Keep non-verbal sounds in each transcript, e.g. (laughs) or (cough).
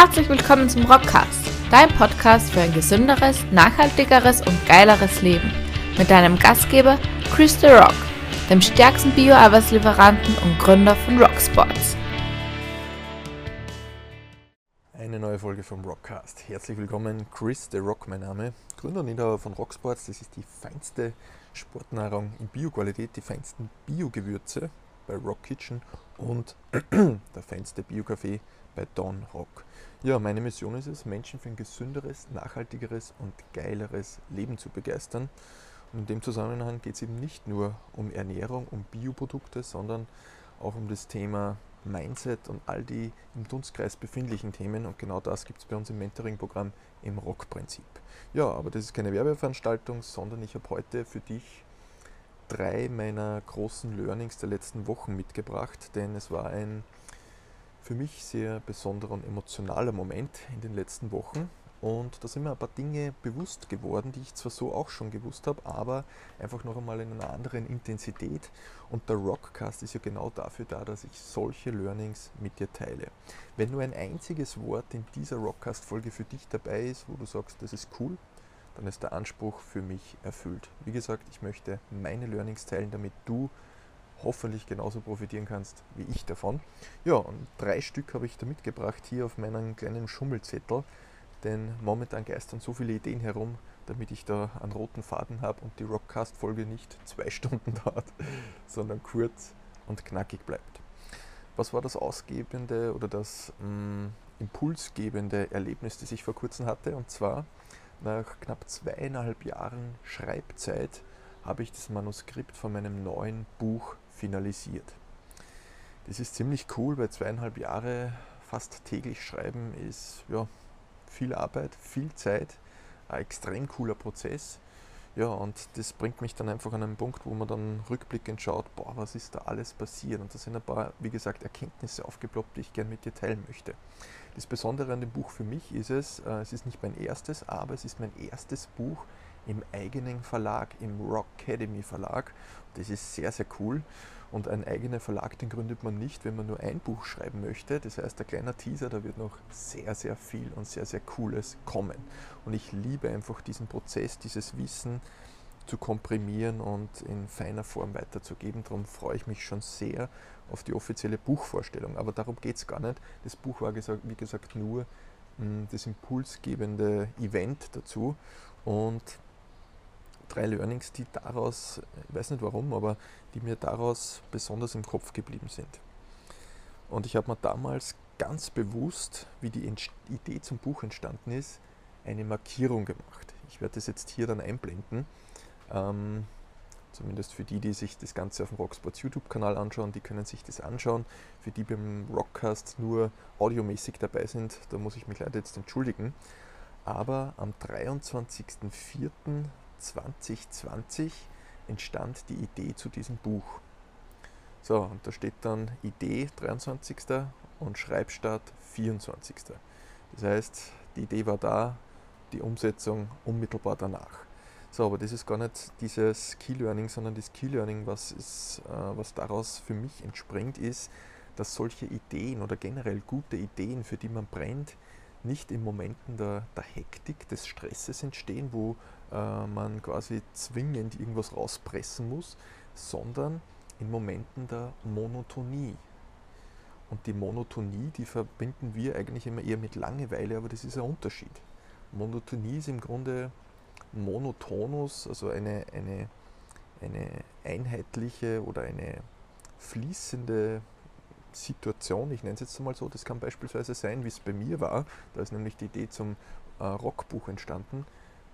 Herzlich willkommen zum Rockcast, dein Podcast für ein gesünderes, nachhaltigeres und geileres Leben. Mit deinem Gastgeber Chris The Rock, dem stärksten Bio-Arbeitslieferanten und Gründer von Rocksports. Eine neue Folge vom Rockcast. Herzlich willkommen, Chris The Rock, mein Name. Gründer und Inhaber von Rocksports. Das ist die feinste Sportnahrung in Bioqualität, die feinsten Biogewürze bei Rock Kitchen und (clears throat) der feinste Bio-Kaffee bei Don Rock. Ja, meine Mission ist es, Menschen für ein gesünderes, nachhaltigeres und geileres Leben zu begeistern. Und in dem Zusammenhang geht es eben nicht nur um Ernährung, um Bioprodukte, sondern auch um das Thema Mindset und all die im Dunstkreis befindlichen Themen. Und genau das gibt es bei uns im Mentoring-Programm im Rock-Prinzip. Ja, aber das ist keine Werbeveranstaltung, sondern ich habe heute für dich drei meiner großen Learnings der letzten Wochen mitgebracht, denn es war ein für mich sehr besonderer und emotionaler Moment in den letzten Wochen. Und da sind mir ein paar Dinge bewusst geworden, die ich zwar so auch schon gewusst habe, aber einfach noch einmal in einer anderen Intensität. Und der Rockcast ist ja genau dafür da, dass ich solche Learnings mit dir teile. Wenn nur ein einziges Wort in dieser Rockcast-Folge für dich dabei ist, wo du sagst, das ist cool, dann ist der Anspruch für mich erfüllt. Wie gesagt, ich möchte meine Learnings teilen, damit du hoffentlich genauso profitieren kannst wie ich davon. Ja, und drei Stück habe ich da mitgebracht hier auf meinem kleinen Schummelzettel, denn momentan geistern so viele Ideen herum, damit ich da einen roten Faden habe und die Rockcast-Folge nicht zwei (laughs) Stunden dauert, sondern kurz und knackig bleibt. Was war das ausgebende oder das mh, mm, impulsgebende Erlebnis, das ich vor kurzem hatte? Und zwar nach knapp zweieinhalb Jahren Schreibzeit habe ich das Manuskript von meinem neuen Buch finalisiert. Das ist ziemlich cool, weil zweieinhalb Jahre fast täglich schreiben ist ja, viel Arbeit, viel Zeit, ein extrem cooler Prozess. Ja, und das bringt mich dann einfach an einen Punkt, wo man dann rückblickend schaut, boah, was ist da alles passiert? Und da sind ein paar, wie gesagt, Erkenntnisse aufgeploppt, die ich gerne mit dir teilen möchte. Das Besondere an dem Buch für mich ist es, äh, es ist nicht mein erstes, aber es ist mein erstes Buch im eigenen Verlag, im Rock Academy Verlag. Das ist sehr, sehr cool. Und ein eigener Verlag, den gründet man nicht, wenn man nur ein Buch schreiben möchte. Das heißt, ein kleiner Teaser, da wird noch sehr, sehr viel und sehr, sehr Cooles kommen. Und ich liebe einfach diesen Prozess, dieses Wissen zu komprimieren und in feiner Form weiterzugeben. Darum freue ich mich schon sehr auf die offizielle Buchvorstellung. Aber darum geht es gar nicht. Das Buch war, wie gesagt, nur hm, das impulsgebende Event dazu. Und drei Learnings, die daraus, ich weiß nicht warum, aber die mir daraus besonders im Kopf geblieben sind. Und ich habe mir damals ganz bewusst, wie die Idee zum Buch entstanden ist, eine Markierung gemacht. Ich werde das jetzt hier dann einblenden. Ähm, zumindest für die, die sich das Ganze auf dem Rocksports YouTube-Kanal anschauen, die können sich das anschauen. Für die beim Rockcast nur audiomäßig dabei sind, da muss ich mich leider jetzt entschuldigen. Aber am 23.04. 2020 entstand die Idee zu diesem Buch. So, und da steht dann Idee 23. und Schreibstart 24. Das heißt, die Idee war da, die Umsetzung unmittelbar danach. So, aber das ist gar nicht dieses Key Learning, sondern das Key Learning, was, ist, äh, was daraus für mich entspringt, ist, dass solche Ideen oder generell gute Ideen, für die man brennt, nicht in Momenten der, der Hektik, des Stresses entstehen, wo äh, man quasi zwingend irgendwas rauspressen muss, sondern in Momenten der Monotonie. Und die Monotonie, die verbinden wir eigentlich immer eher mit Langeweile, aber das ist ein Unterschied. Monotonie ist im Grunde Monotonus, also eine, eine, eine einheitliche oder eine fließende Situation, ich nenne es jetzt mal so, das kann beispielsweise sein, wie es bei mir war, da ist nämlich die Idee zum äh, Rockbuch entstanden,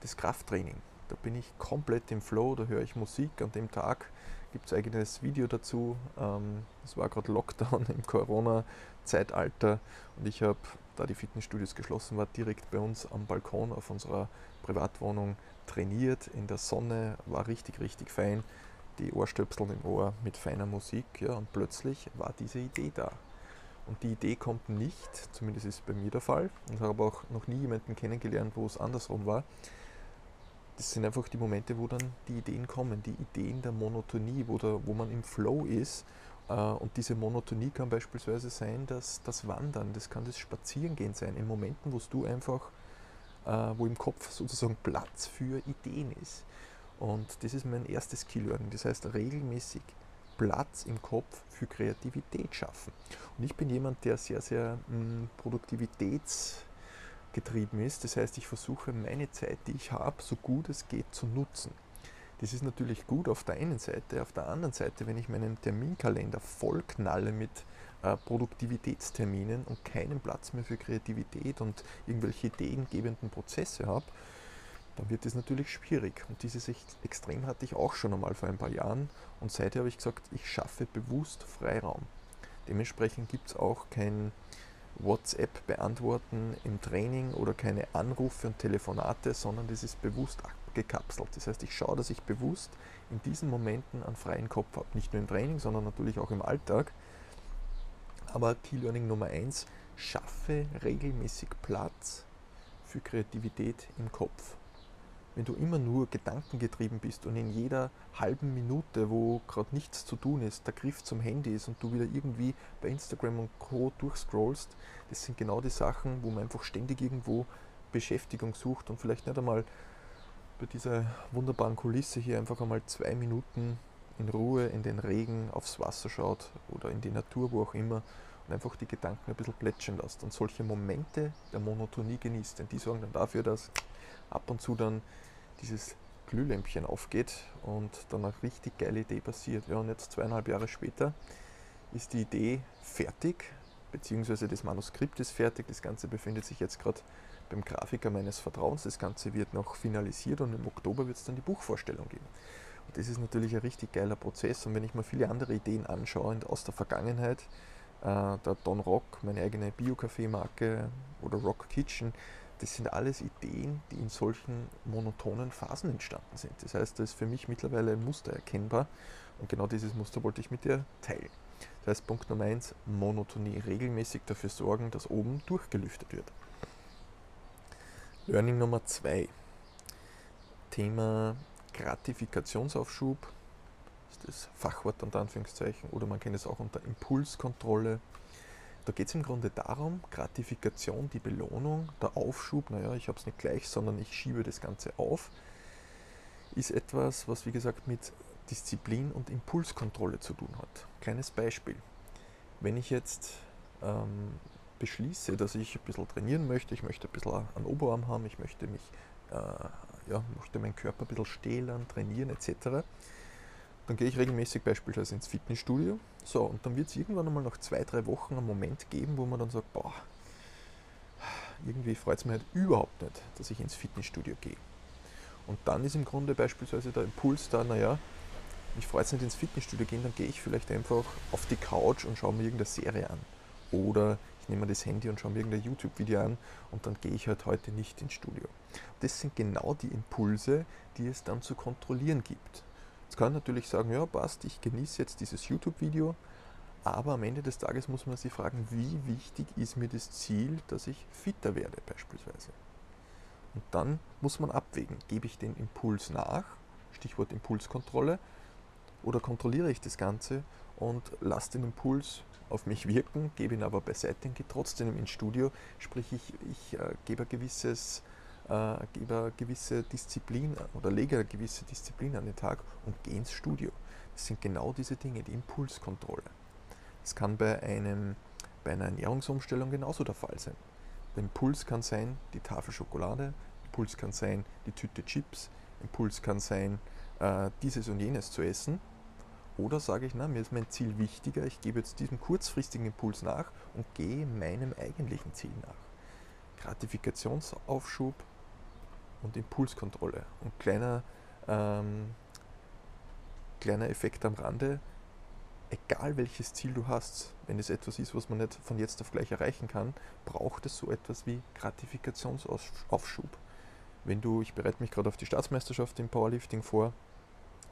das Krafttraining. Da bin ich komplett im Flow, da höre ich Musik. An dem Tag gibt es eigenes Video dazu. Ähm, es war gerade Lockdown (laughs) im Corona-Zeitalter und ich habe, da die Fitnessstudios geschlossen waren, direkt bei uns am Balkon auf unserer Privatwohnung trainiert. In der Sonne war richtig, richtig fein. Die Ohrstöpsel im Ohr mit feiner Musik. Ja, und plötzlich war diese Idee da. Und die Idee kommt nicht, zumindest ist es bei mir der Fall, und habe auch noch nie jemanden kennengelernt, wo es andersrum war das sind einfach die Momente, wo dann die Ideen kommen, die Ideen der Monotonie, wo, da, wo man im Flow ist Äh, und diese Monotonie kann beispielsweise sein, dass das Wandern, das kann das Spazierengehen sein, in Momenten, wo du einfach, äh, wo im Kopf sozusagen Platz für Ideen ist. Und das ist mein erstes Key-Learning. Das heißt, regelmäßig Platz im Kopf für Kreativität schaffen. Und ich bin jemand, der sehr, sehr mh, hm, produktivitätsgetrieben ist. Das heißt, ich versuche meine Zeit, die ich habe, so gut es geht zu nutzen. Das ist natürlich gut auf der einen Seite. Auf der anderen Seite, wenn ich meinen Terminkalender vollknalle mit äh, Produktivitätsterminen und keinen Platz mehr für Kreativität und irgendwelche ideengebenden Prozesse habe, dann wird es natürlich schwierig. Und dieses Extrem hatte ich auch schon einmal vor ein paar Jahren. Und seither habe ich gesagt, ich schaffe bewusst Freiraum. Dementsprechend gibt es auch kein WhatsApp beantworten im Training oder keine Anrufe und Telefonate, sondern das ist bewusst abgekapselt. Das heißt, ich schaue, dass ich bewusst in diesen Momenten einen freien Kopf habe. Nicht nur im Training, sondern natürlich auch im Alltag. Aber Key Learning Nummer 1, schaffe regelmäßig Platz für Kreativität im Kopf wenn du immer nur gedankengetrieben bist und in jeder halben Minute, wo gerade nichts zu tun ist, der Griff zum Handy ist und du wieder irgendwie bei Instagram und Co. durchscrollst, das sind genau die Sachen, wo man einfach ständig irgendwo Beschäftigung sucht und vielleicht nicht einmal bei dieser wunderbaren Kulisse hier einfach einmal zwei Minuten in Ruhe in den Regen aufs Wasser schaut oder in die Natur, wo auch immer, und einfach die Gedanken ein bisschen plätschern lässt und solche Momente der Monotonie genießt. Denn die sorgen dann dafür, dass ab und zu dann dieses Glühlämpchen aufgeht und dann eine richtig geile Idee passiert. Ja, und jetzt zweieinhalb Jahre später ist die Idee fertig, beziehungsweise das Manuskript ist fertig. Das Ganze befindet sich jetzt gerade beim Grafiker meines Vertrauens. Das Ganze wird noch finalisiert und im Oktober wird es dann die Buchvorstellung geben. Und das ist natürlich ein richtig geiler Prozess. Und wenn ich mir viele andere Ideen anschaue aus der Vergangenheit, äh, der Don Rock, meine eigene Bio-Kaffee-Marke oder Rock Kitchen, das sind alles Ideen, die in solchen monotonen Phasen entstanden sind. Das heißt, da ist für mich mittlerweile ein Muster erkennbar und genau dieses Muster wollte ich mit dir teilen. Das heißt, Punkt Nummer eins: Monotonie. Regelmäßig dafür sorgen, dass oben durchgelüftet wird. Learning Nummer zwei: Thema Gratifikationsaufschub. Das ist das Fachwort unter Anführungszeichen oder man kennt es auch unter Impulskontrolle da geht es im Grunde darum, Gratifikation, die Belohnung, der Aufschub, naja, ich habe es nicht gleich, sondern ich schiebe das Ganze auf, ist etwas, was wie gesagt mit Disziplin und Impulskontrolle zu tun hat. Kleines Beispiel. Wenn ich jetzt ähm, beschließe, dass ich ein bisschen trainieren möchte, ich möchte ein bisschen einen Oberarm haben, ich möchte mich, äh, ja, möchte meinen Körper ein bisschen stählern, trainieren etc., dann gehe ich regelmäßig beispielsweise ins Fitnessstudio. So, und dann wird es irgendwann einmal nach zwei, drei Wochen einen Moment geben, wo man dann sagt, boah, irgendwie freut es mich halt überhaupt nicht, dass ich ins Fitnessstudio gehe. Und dann ist im Grunde beispielsweise der Impuls da, naja, mich freut es nicht ins Fitnessstudio gehen, dann gehe ich vielleicht einfach auf die Couch und schaue mir irgendeine Serie an. Oder ich nehme das Handy und schaue mir irgendein YouTube-Video an und dann gehe ich halt heute nicht ins Studio. Das sind genau die Impulse, die es dann zu kontrollieren gibt. Jetzt kann natürlich sagen, ja passt, ich genieße jetzt dieses YouTube-Video, aber am Ende des Tages muss man sich fragen, wie wichtig ist mir das Ziel, dass ich fitter werde beispielsweise. Und dann muss man abwägen, gebe ich den Impuls nach, Stichwort Impulskontrolle, oder kontrolliere ich das Ganze und lasse den Impuls auf mich wirken, gebe ihn aber beiseite und gehe trotzdem ins Studio, sprich ich, ich äh, gebe ein gewisses äh, eine gewisse Disziplin oder lege eine gewisse Disziplin an den Tag und gehe ins Studio. Das sind genau diese Dinge, die Impulskontrolle. Das kann bei, einem, bei einer Ernährungsumstellung genauso der Fall sein. Der Impuls kann sein, die Tafel Schokolade, Impuls kann sein, die Tüte Chips, Impuls kann sein, äh, dieses und jenes zu essen. Oder sage ich, na, mir ist mein Ziel wichtiger, ich gebe jetzt diesem kurzfristigen Impuls nach und gehe meinem eigentlichen Ziel nach. Gratifikationsaufschub und Impulskontrolle. Und kleiner, ähm, kleiner Effekt am Rande, egal welches Ziel du hast, wenn es etwas ist, was man nicht von jetzt auf gleich erreichen kann, braucht es so etwas wie Gratifikationsaufschub. Wenn du, ich bereite mich gerade auf die Staatsmeisterschaft im Powerlifting vor,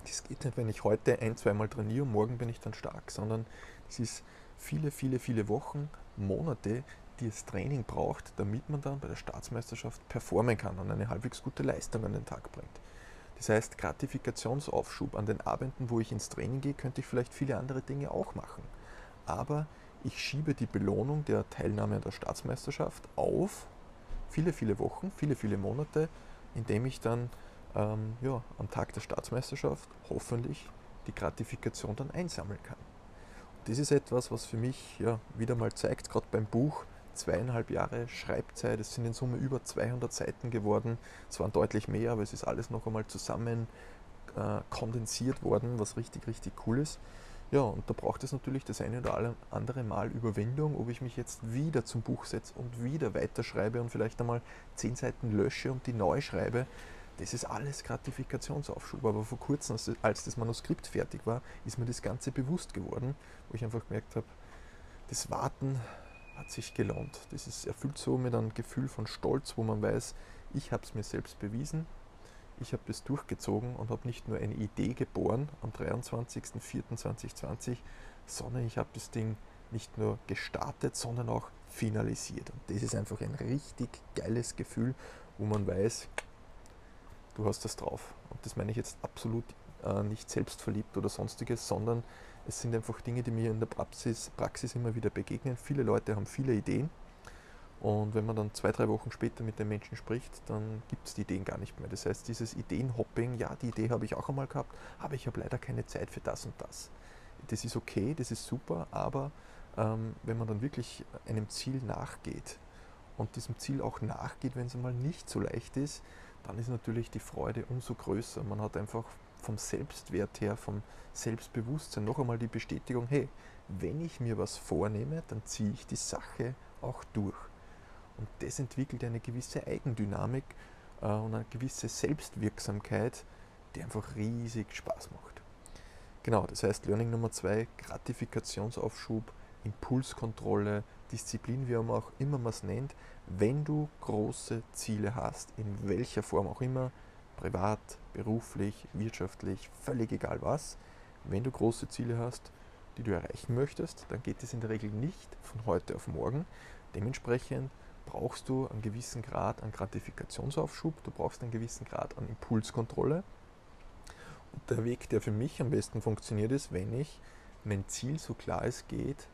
das geht nicht, wenn ich heute ein, zweimal trainiere und morgen bin ich dann stark, sondern es ist viele, viele, viele Wochen, Monate, die Training braucht, damit man dann bei der Staatsmeisterschaft performen kann und eine halbwegs gute Leistung an den Tag bringt. Das heißt, Gratifikationsaufschub an den Abenden, wo ich ins Training gehe, könnte ich vielleicht viele andere Dinge auch machen. Aber ich schiebe die Belohnung der Teilnahme an der Staatsmeisterschaft auf viele, viele Wochen, viele, viele Monate, indem ich dann ähm, ja, am Tag der Staatsmeisterschaft hoffentlich die Gratifikation dann einsammeln kann. Und das ist etwas, was für mich ja, wieder mal zeigt, gerade beim Buch, zweieinhalb Jahre Schreibzeit, es sind in Summe über 200 Seiten geworden, es waren deutlich mehr, aber es ist alles noch einmal zusammen äh, kondensiert worden, was richtig, richtig cool ist. Ja, und da braucht es natürlich das eine oder andere Mal Überwindung, ob ich mich jetzt wieder zum Buch setze und wieder weiterschreibe und vielleicht einmal zehn Seiten lösche und die neu schreibe. Das ist alles Gratifikationsaufschub. Aber vor kurzem, als das Manuskript fertig war, ist mir das Ganze bewusst geworden, wo ich einfach gemerkt habe, das Warten hat sich gelohnt. Das ist erfüllt so mit einem Gefühl von Stolz, wo man weiß, ich habe es mir selbst bewiesen, ich habe das durchgezogen und habe nicht nur eine Idee geboren am 23.04.2020, sondern ich habe das Ding nicht nur gestartet, sondern auch finalisiert. Und das ist einfach ein richtig geiles Gefühl, wo man weiß, du hast das drauf. Und das meine ich jetzt absolut äh, nicht selbstverliebt oder sonstiges, sondern es sind einfach Dinge, die mir in der Praxis, Praxis immer wieder begegnen. Viele Leute haben viele Ideen und wenn man dann zwei, drei Wochen später mit den Menschen spricht, dann gibt es die Ideen gar nicht mehr. Das heißt, dieses Ideenhopping, ja, die Idee habe ich auch einmal gehabt, aber ich habe leider keine Zeit für das und das. Das ist okay, das ist super, aber ähm, wenn man dann wirklich einem Ziel nachgeht und diesem Ziel auch nachgeht, wenn es einmal nicht so leicht ist, dann ist natürlich die Freude umso größer. Man hat einfach vom Selbstwert her, vom Selbstbewusstsein noch einmal die Bestätigung, hey, wenn ich mir was vornehme, dann ziehe ich die Sache auch durch. Und das entwickelt eine gewisse Eigendynamik äh, und eine gewisse Selbstwirksamkeit, die einfach riesig Spaß macht. Genau, das heißt Learning Nummer zwei, Gratifikationsaufschub, Impulskontrolle, Disziplin, wie auch immer man es nennt, wenn du große Ziele hast, in welcher Form auch immer, privat, beruflich, wirtschaftlich, völlig egal was, wenn du große Ziele hast, die du erreichen möchtest, dann geht es in der Regel nicht von heute auf morgen. Dementsprechend brauchst du einen gewissen Grad an Gratifikationsaufschub, du brauchst einen gewissen Grad an Impulskontrolle. Und der Weg, der für mich am besten funktioniert, ist, wenn ich mein Ziel so klar es geht,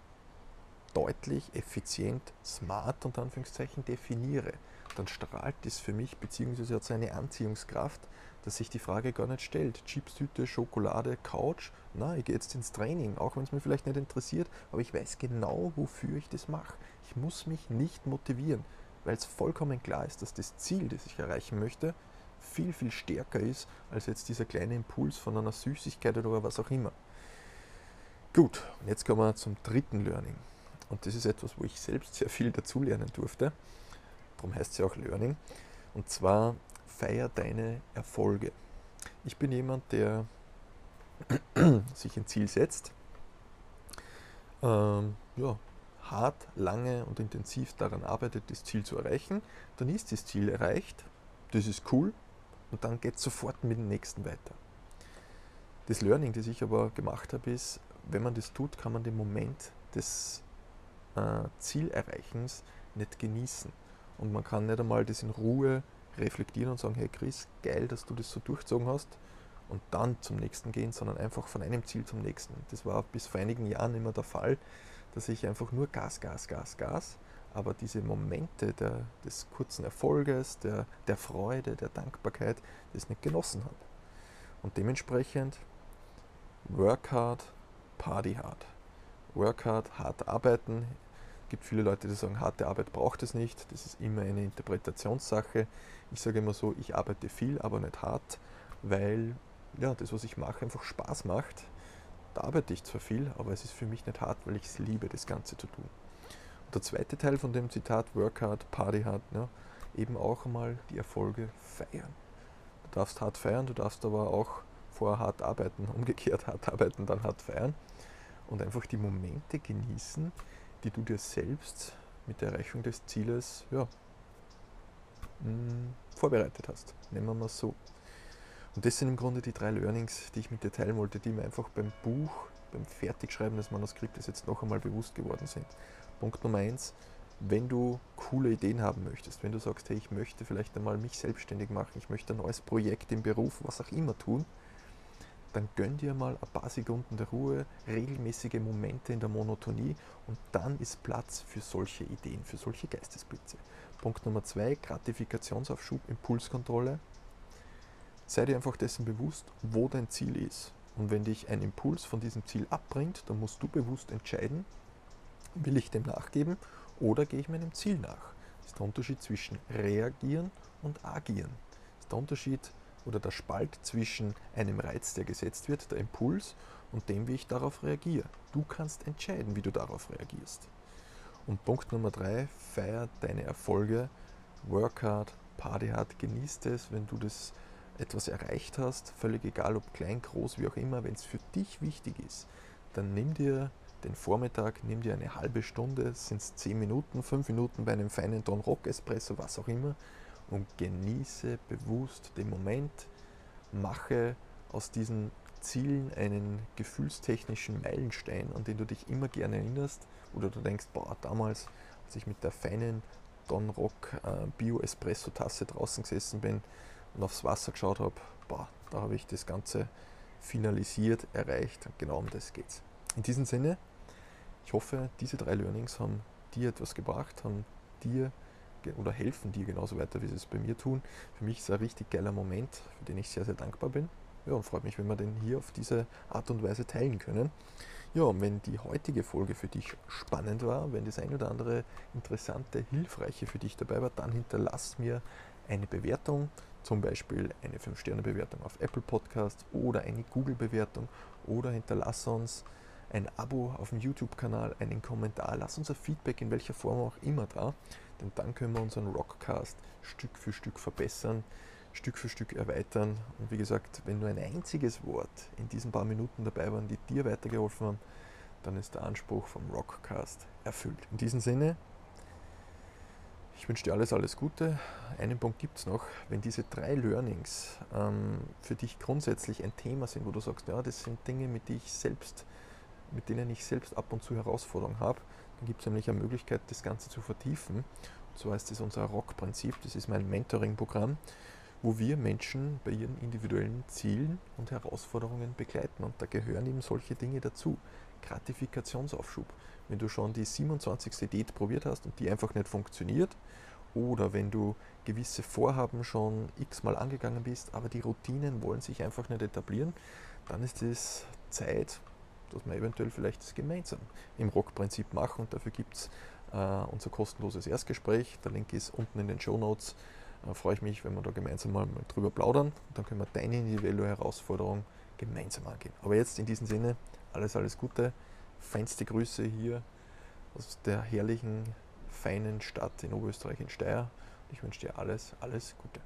deutlich, effizient, smart und Anführungszeichen definiere, dann strahlt das für mich, beziehungsweise hat es eine Anziehungskraft, dass sich die Frage gar nicht stellt. Chipstüte, Schokolade, Couch, na, ich gehe jetzt ins Training, auch wenn es mir vielleicht nicht interessiert, aber ich weiß genau, wofür ich das mache. Ich muss mich nicht motivieren, weil es vollkommen klar ist, dass das Ziel, das ich erreichen möchte, viel, viel stärker ist als jetzt dieser kleine Impuls von einer Süßigkeit oder was auch immer. Gut, und jetzt kommen wir zum dritten Learning. Und das ist etwas, wo ich selbst sehr viel dazulernen durfte. Darum heißt ja auch Learning. Und zwar feier deine Erfolge. Ich bin jemand, der (clears throat) sich ein Ziel setzt, ähm, ja, hart, lange und intensiv daran arbeitet, das Ziel zu erreichen. Dann ist das Ziel erreicht, das ist cool und dann geht es sofort mit dem nächsten weiter. Das Learning, das ich aber gemacht habe, ist, wenn man das tut, kann man den Moment des äh, Zielerreichens nicht genießen. Und man kann nicht einmal das in Ruhe reflektieren und sagen, hey Chris, geil, dass du das so durchzogen hast und dann zum nächsten gehen, sondern einfach von einem Ziel zum nächsten. Das war bis vor einigen Jahren immer der Fall, dass ich einfach nur Gas, Gas, Gas, Gas, aber diese Momente der, des kurzen Erfolges, der, der Freude, der Dankbarkeit, das nicht genossen habe. Und dementsprechend work hard, party hard. Work hard, hart arbeiten, gibt viele Leute, die sagen, harte Arbeit braucht es nicht. Das ist immer eine Interpretationssache. Ich sage immer so, ich arbeite viel, aber nicht hart, weil ja, das, was ich mache, einfach Spaß macht. Da arbeite ich zwar viel, aber es ist für mich nicht hart, weil ich es liebe, das Ganze zu tun. Und der zweite Teil von dem Zitat, Work hard, Party hard, ja, eben auch einmal die Erfolge feiern. Du darfst hart feiern, du darfst aber auch vorher hart arbeiten, umgekehrt hart arbeiten, dann hart feiern und einfach die Momente genießen, die du dir selbst mit der Erreichung des Zieles ja, mm, vorbereitet hast. Nehmen wir mal so. Und das sind im Grunde die drei Learnings, die ich mit dir teilen wollte, die mir einfach beim Buch, beim Fertigschreiben des Manuskriptes jetzt noch einmal bewusst geworden sind. Punkt Nummer eins, wenn du coole Ideen haben möchtest, wenn du sagst, hey, ich möchte vielleicht einmal mich selbstständig machen, ich möchte ein neues Projekt im Beruf, was auch immer tun, dann gönn dir mal ein paar Sekunden der Ruhe, regelmäßige Momente in der Monotonie und dann ist Platz für solche Ideen, für solche Geistesblitze. Punkt Nummer zwei, Gratifikationsaufschub, Impulskontrolle. Sei dir einfach dessen bewusst, wo dein Ziel ist. Und wenn dich ein Impuls von diesem Ziel abbringt, dann musst du bewusst entscheiden, will ich dem nachgeben oder gehe ich meinem Ziel nach. Das ist der Unterschied zwischen reagieren und agieren. Das ist der Unterschied oder der Spalt zwischen einem Reiz, der gesetzt wird, der Impuls, und dem, wie ich darauf reagiere. Du kannst entscheiden, wie du darauf reagierst. Und Punkt Nummer drei, feier deine Erfolge, work hard, party hard, genießt es, wenn du das etwas erreicht hast, völlig egal ob klein, groß, wie auch immer, wenn es für dich wichtig ist, dann nimm dir den Vormittag, nimm dir eine halbe Stunde, sind es 10 Minuten, 5 Minuten bei einem feinen Don Rock Espresso, was auch immer, und genieße bewusst den Moment, mache aus diesen Zielen einen gefühlstechnischen Meilenstein, an den du dich immer gerne erinnerst, oder du denkst, boah, damals, als ich mit der feinen Don Rock äh, Bio Espresso Tasse draußen gesessen bin und aufs Wasser geschaut habe, boah, da habe ich das Ganze finalisiert, erreicht genau um das geht's. In diesem Sinne, ich hoffe, diese drei Learnings haben dir etwas gebracht, haben dir oder helfen dir genauso weiter, wie sie es bei mir tun. Für mich ist es ein richtig geiler Moment, für den ich sehr, sehr dankbar bin. Ja, und freut mich, wenn wir den hier auf diese Art und Weise teilen können. Ja, und wenn die heutige Folge für dich spannend war, wenn das ein oder andere interessante, hilfreiche für dich dabei war, dann hinterlass mir eine Bewertung, zum Beispiel eine 5-Sterne-Bewertung auf Apple Podcast oder eine Google-Bewertung oder hinterlass uns ein Abo auf dem YouTube-Kanal, einen Kommentar, lass uns ein Feedback in welcher Form auch immer da, denn dann können wir unseren Rockcast Stück für Stück verbessern, Stück für Stück erweitern. Und wie gesagt, wenn nur ein einziges Wort in diesen paar Minuten dabei waren, die dir weitergeholfen haben, dann ist der Anspruch vom Rockcast erfüllt. In diesem Sinne, ich wünsche dir alles, alles Gute. Einen Punkt gibt es noch. Wenn diese drei Learnings ähm, für dich grundsätzlich ein Thema sind, wo du sagst, ja, das sind Dinge, mit denen ich selbst mit denen ich selbst ab und zu Herausforderungen habe. Gibt es nämlich eine Möglichkeit, das Ganze zu vertiefen. Und zwar ist das unser Rock-Prinzip, das ist mein Mentoring-Programm, wo wir Menschen bei ihren individuellen Zielen und Herausforderungen begleiten. Und da gehören eben solche Dinge dazu. Gratifikationsaufschub. Wenn du schon die 27. Date probiert hast und die einfach nicht funktioniert, oder wenn du gewisse Vorhaben schon x-mal angegangen bist, aber die Routinen wollen sich einfach nicht etablieren, dann ist es Zeit, dass wir eventuell vielleicht das gemeinsam im Rock-Prinzip machen. Und dafür gibt es äh, unser kostenloses Erstgespräch. Der Link ist unten in den Show Notes. Äh, freue ich mich, wenn wir da gemeinsam mal, drüber plaudern. Und dann können wir deine individuelle Herausforderung gemeinsam angehen. Aber jetzt in diesem Sinne, alles, alles Gute. Feinste Grüße hier aus der herrlichen, feinen Stadt in Oberösterreich in Steyr. Ich wünsche dir alles, alles Gute.